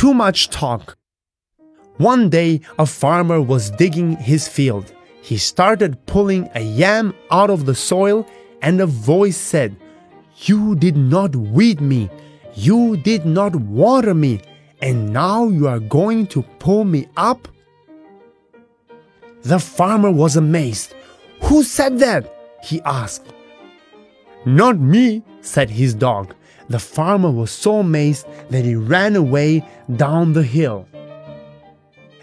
too much talk. One day, a farmer was digging his field. He started pulling a yam out of the soil, and a voice said, You did not weed me, you did not water me, and now you are going to pull me up? The farmer was amazed. Who said that? he asked. Not me, said his dog. The farmer was so amazed that he ran away down the hill.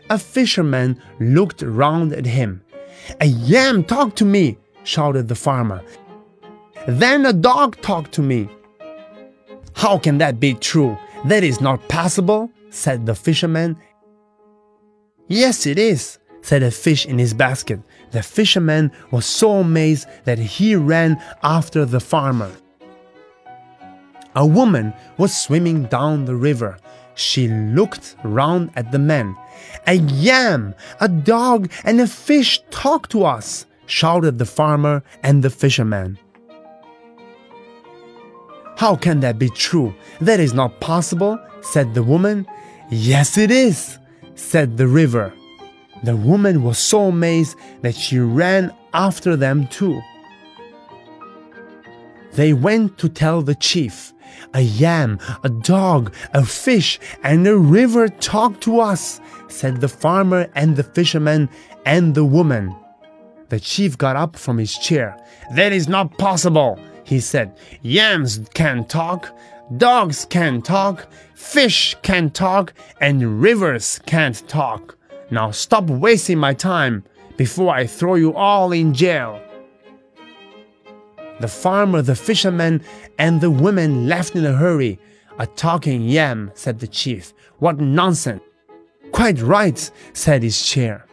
A fisherman looked round at him. A yam talked to me, shouted the farmer. Then a dog talked to me. How can that be true? That is not possible, said the fisherman. Yes, it is, said a fish in his basket. The fisherman was so amazed that he ran after the farmer. A woman was swimming down the river. She looked round at the men. A yam, a dog, and a fish talk to us, shouted the farmer and the fisherman. How can that be true? That is not possible, said the woman. Yes, it is, said the river. The woman was so amazed that she ran after them too. They went to tell the chief. A yam, a dog, a fish, and a river talk to us, said the farmer and the fisherman and the woman. The chief got up from his chair. That is not possible, he said. Yams can talk, dogs can talk, fish can talk, and rivers can't talk. Now stop wasting my time before I throw you all in jail. The farmer, the fisherman, and the women left in a hurry. A talking yam, said the chief. What nonsense! Quite right, said his chair.